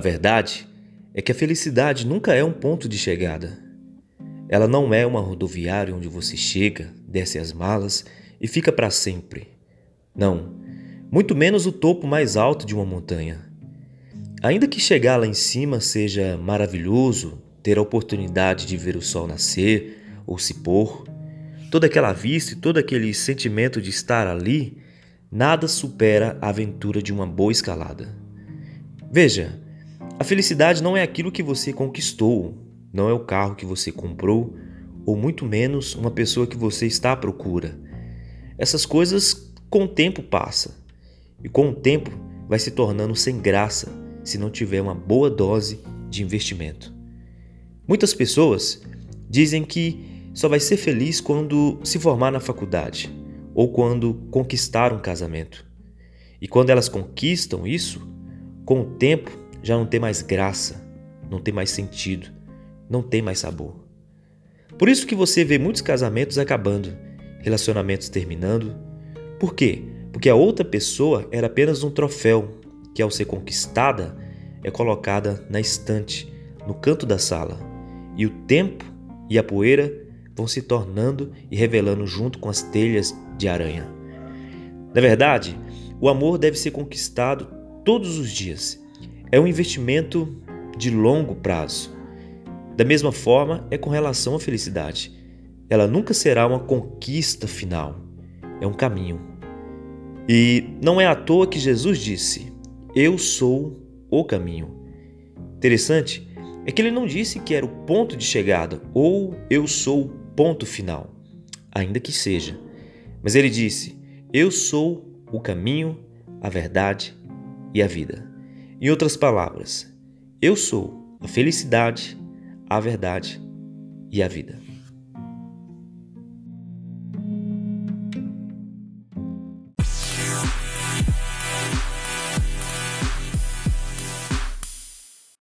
verdade é que a felicidade nunca é um ponto de chegada. Ela não é uma rodoviária onde você chega, desce as malas e fica para sempre. Não, muito menos o topo mais alto de uma montanha. Ainda que chegar lá em cima seja maravilhoso, ter a oportunidade de ver o sol nascer ou se pôr, toda aquela vista e todo aquele sentimento de estar ali, nada supera a aventura de uma boa escalada. Veja, a felicidade não é aquilo que você conquistou, não é o carro que você comprou, ou muito menos uma pessoa que você está à procura. Essas coisas com o tempo passa, e com o tempo vai se tornando sem graça se não tiver uma boa dose de investimento. Muitas pessoas dizem que só vai ser feliz quando se formar na faculdade ou quando conquistar um casamento. E quando elas conquistam isso, com o tempo já não tem mais graça, não tem mais sentido, não tem mais sabor. Por isso que você vê muitos casamentos acabando, relacionamentos terminando. Por quê? Porque a outra pessoa era apenas um troféu que, ao ser conquistada, é colocada na estante, no canto da sala, e o tempo e a poeira vão se tornando e revelando junto com as telhas de aranha. Na verdade, o amor deve ser conquistado todos os dias é um investimento de longo prazo. Da mesma forma, é com relação à felicidade. Ela nunca será uma conquista final, é um caminho. E não é à toa que Jesus disse: Eu sou o caminho. Interessante é que ele não disse que era o ponto de chegada ou eu sou o ponto final, ainda que seja. Mas ele disse: Eu sou o caminho, a verdade e a vida. Em outras palavras, eu sou a felicidade, a verdade e a vida.